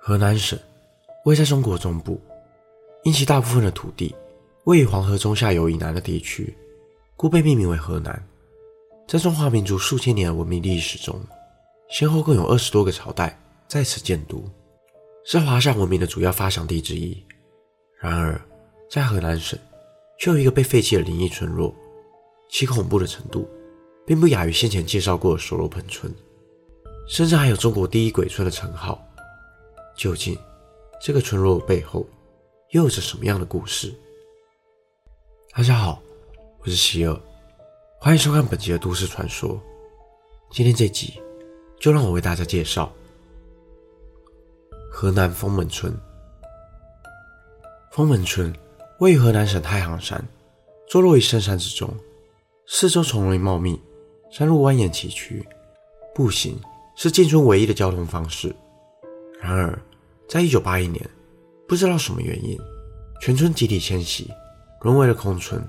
河南省位在中国中部，因其大部分的土地位于黄河中下游以南的地区，故被命名为河南。在中华民族数千年的文明历史中，先后共有二十多个朝代在此建都，是华夏文明的主要发祥地之一。然而，在河南省，却有一个被废弃的灵异村落，其恐怖的程度，并不亚于先前介绍过的索罗盆村，甚至还有中国第一鬼村的称号。究竟这个村落背后又有着什么样的故事？大家好，我是希尔，欢迎收看本集的都市传说。今天这集就让我为大家介绍河南封门村。封门村位于河南省太行山，坐落于深山之中，四周丛林茂密，山路蜿蜒崎岖，步行是进村唯一的交通方式。然而，在一九八一年，不知道什么原因，全村集体迁徙，沦为了空村，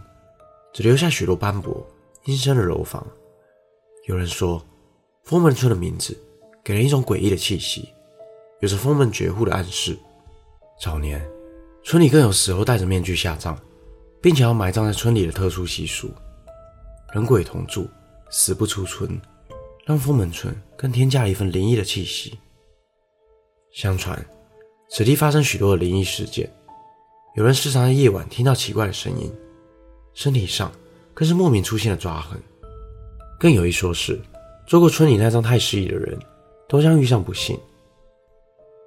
只留下许多斑驳、阴森的楼房。有人说，封门村的名字给人一种诡异的气息，有着封门绝户的暗示。早年，村里更有死后戴着面具下葬，并且要埋葬在村里的特殊习俗，人鬼同住，死不出村，让封门村更添加了一份灵异的气息。相传，此地发生许多的灵异事件，有人时常在夜晚听到奇怪的声音，身体上更是莫名出现了抓痕。更有一说是，做过村里那张太师椅的人，都将遇上不幸。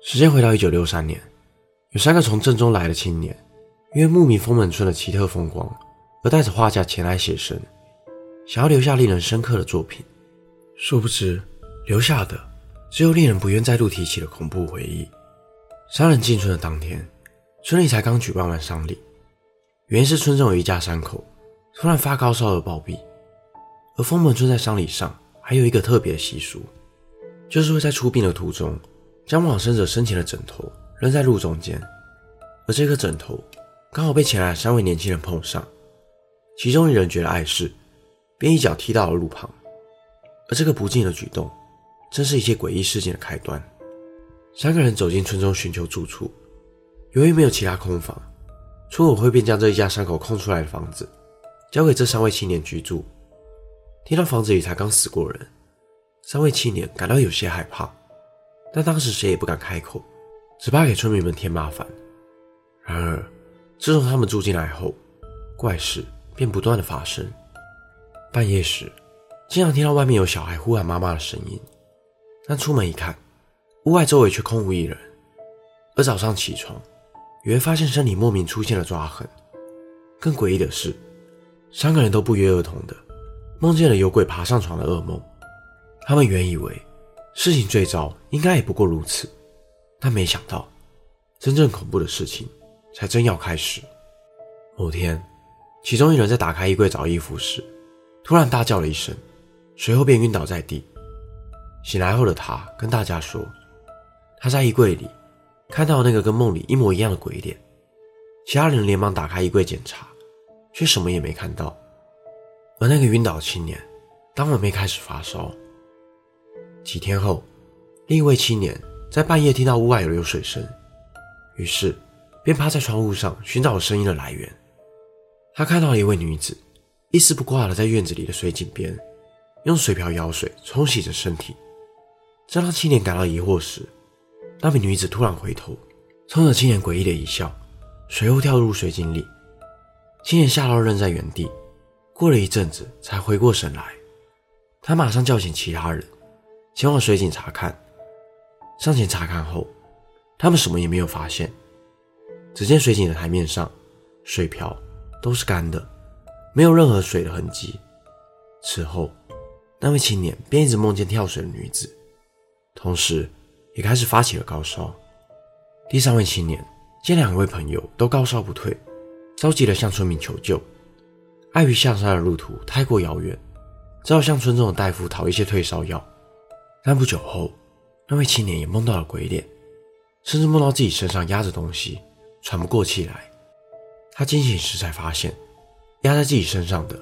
时间回到一九六三年，有三个从镇中来的青年，因为慕名风门村的奇特风光，而带着画架前来写生，想要留下令人深刻的作品。殊不知，留下的。只有令人不愿再度提起的恐怖回忆。三人进村的当天，村里才刚举办完丧礼，原是村中有一家三口突然发高烧而暴毙。而封门村在丧礼上还有一个特别的习俗，就是会在出殡的途中将往生者生前的枕头扔在路中间，而这个枕头刚好被前来的三位年轻人碰上，其中一人觉得碍事，便一脚踢到了路旁，而这个不敬的举动。正是一切诡异事件的开端。三个人走进村中寻求住处，由于没有其他空房，村委会便将这一家三口空出来的房子交给这三位青年居住。听到房子里才刚死过人，三位青年感到有些害怕，但当时谁也不敢开口，只怕给村民们添麻烦。然而，自从他们住进来后，怪事便不断的发生。半夜时，经常听到外面有小孩呼喊妈妈的声音。但出门一看，屋外周围却空无一人。而早上起床，也会发现身体莫名出现了抓痕。更诡异的是，三个人都不约而同的梦见了有鬼爬上床的噩梦。他们原以为事情最糟应该也不过如此，但没想到，真正恐怖的事情才真要开始。某天，其中一人在打开衣柜找衣服时，突然大叫了一声，随后便晕倒在地。醒来后的他跟大家说，他在衣柜里看到那个跟梦里一模一样的鬼脸。其他人连忙打开衣柜检查，却什么也没看到。而那个晕倒青年当晚没开始发烧。几天后，另一位青年在半夜听到屋外有流水声，于是便趴在窗户上寻找声音的来源。他看到了一位女子一丝不挂的在院子里的水井边，用水瓢舀水冲洗着身体。正当青年感到疑惑时，那名女子突然回头，冲着青年诡异的一笑，随后跳入水井里。青年吓到愣在原地，过了一阵子才回过神来。他马上叫醒其他人，前往水井查看。上前查看后，他们什么也没有发现。只见水井的台面上，水瓢都是干的，没有任何水的痕迹。此后，那位青年便一直梦见跳水的女子。同时，也开始发起了高烧。第三位青年见两位朋友都高烧不退，着急地向村民求救。碍于下山的路途太过遥远，只好向村中的大夫讨一些退烧药。但不久后，那位青年也梦到了鬼脸，甚至梦到自己身上压着东西，喘不过气来。他惊醒时才发现，压在自己身上的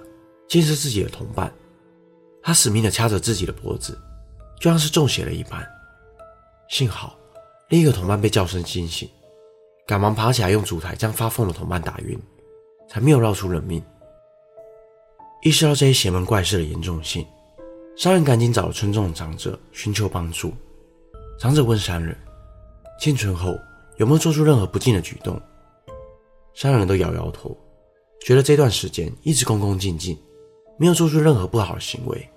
竟是自己的同伴。他死命地掐着自己的脖子。就像是中邪了一般，幸好另一个同伴被叫声惊醒，赶忙爬起来用烛台将发疯的同伴打晕，才没有闹出人命。意识到这些邪门怪事的严重性，商人赶紧找了村中的长者寻求帮助。长者问商人：进村后有没有做出任何不敬的举动？商人都摇摇头，觉得这段时间一直恭恭敬敬，没有做出任何不好的行为。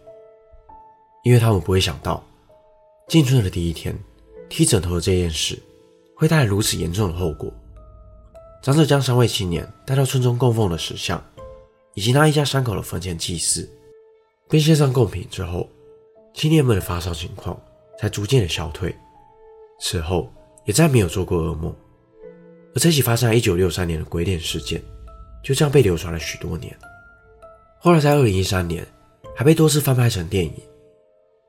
因为他们不会想到，进村的第一天踢枕头的这件事，会带来如此严重的后果。长者将三位青年带到村中供奉的石像，以及那一家三口的坟前祭祀，并献上贡品之后，青年们的发烧情况才逐渐的消退。此后也再没有做过噩梦。而这起发生在1963年的鬼脸事件，就这样被流传了许多年。后来在2013年，还被多次翻拍成电影。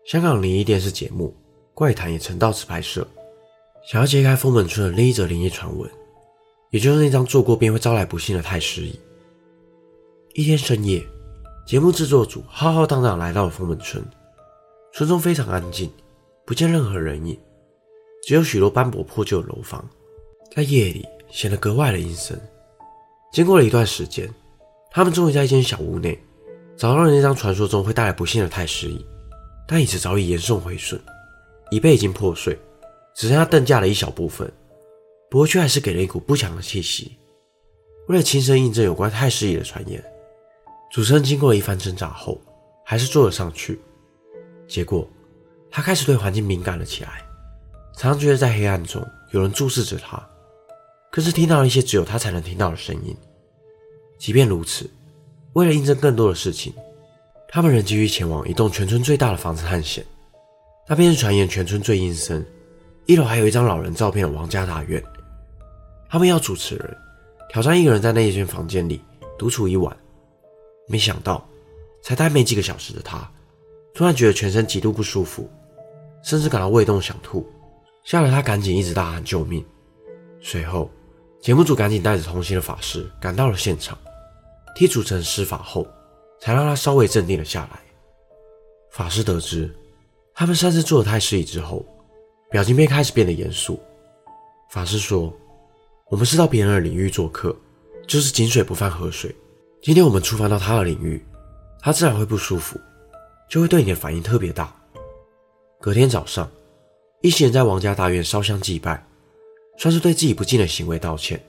香港灵异电视节目《怪谈》也曾到此拍摄，想要揭开封门村的另一则灵异传闻，也就是那张坐过便会招来不幸的太师椅。一天深夜，节目制作组浩浩荡荡来到了封门村，村中非常安静，不见任何人影，只有许多斑驳破旧的楼房。在夜里显得格外的阴森。经过了一段时间，他们终于在一间小屋内找到了那张传说中会带来不幸的太师椅，但椅子早已严重毁损，椅背已经破碎，只剩下凳架的一小部分。不过却还是给了一股不祥的气息。为了亲身印证有关太师椅的传言，主持人经过一番挣扎后，还是坐了上去。结果，他开始对环境敏感了起来，常常觉得在黑暗中有人注视着他。可是听到了一些只有他才能听到的声音。即便如此，为了印证更多的事情，他们仍继续前往一栋全村最大的房子探险。那便是传言全村最阴森、一楼还有一张老人照片的王家大院。他们要主持人挑战一个人在那一间房间里独处一晚。没想到，才待没几个小时的他，突然觉得全身极度不舒服，甚至感到胃痛想吐，吓得他赶紧一直大喊救命。随后。节目组赶紧带着同行的法师赶到了现场，替主持人施法后，才让他稍微镇定了下来。法师得知他们擅自做了太师椅之后，表情便开始变得严肃。法师说：“我们是到别人的领域做客，就是井水不犯河水。今天我们触犯到他的领域，他自然会不舒服，就会对你的反应特别大。”隔天早上，一行人在王家大院烧香祭拜。算是对自己不敬的行为道歉。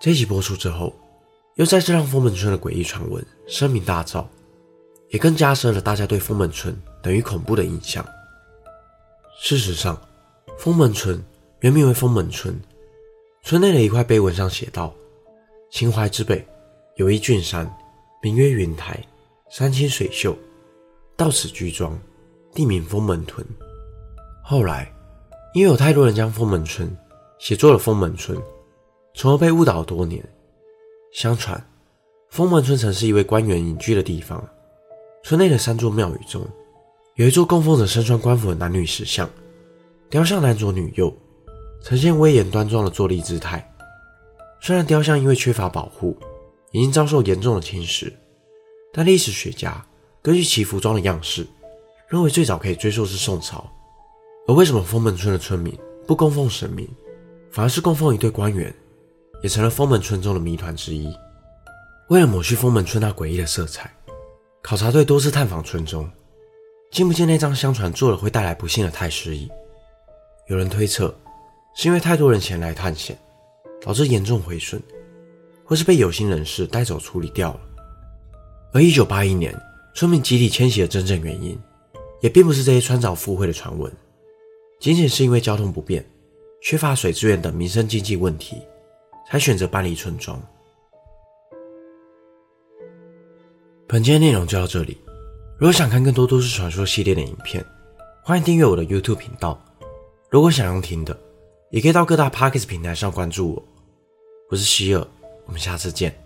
这一集播出之后，又再次让封门村的诡异传闻声名大噪，也更加深了大家对封门村等于恐怖的印象。事实上，封门村原名为封门村，村内的一块碑文上写道：“秦淮之北有一峻山，名曰云台，山清水秀，到此居庄，地名封门屯。”后来，因为有太多人将封门村写作了封门村，从而被误导多年。相传，封门村曾是一位官员隐居的地方。村内的三座庙宇中，有一座供奉着身穿官服的男女石像，雕像男左女右，呈现威严端庄的坐立姿态。虽然雕像因为缺乏保护，已经遭受严重的侵蚀，但历史学家根据其服装的样式，认为最早可以追溯至宋朝。而为什么封门村的村民不供奉神明？反而是供奉一对官员，也成了封门村中的谜团之一。为了抹去封门村那诡异的色彩，考察队多次探访村中，竟不见那张相传做了会带来不幸的太师椅。有人推测，是因为太多人前来探险，导致严重毁损，或是被有心人士带走处理掉了。而1981年村民集体迁徙的真正原因，也并不是这些穿凿附会的传闻，仅仅是因为交通不便。缺乏水资源等民生经济问题，才选择搬离村庄。本期的内容就到这里。如果想看更多都市传说系列的影片，欢迎订阅我的 YouTube 频道。如果想用听的，也可以到各大 Podcast 平台上关注我。我是希尔，我们下次见。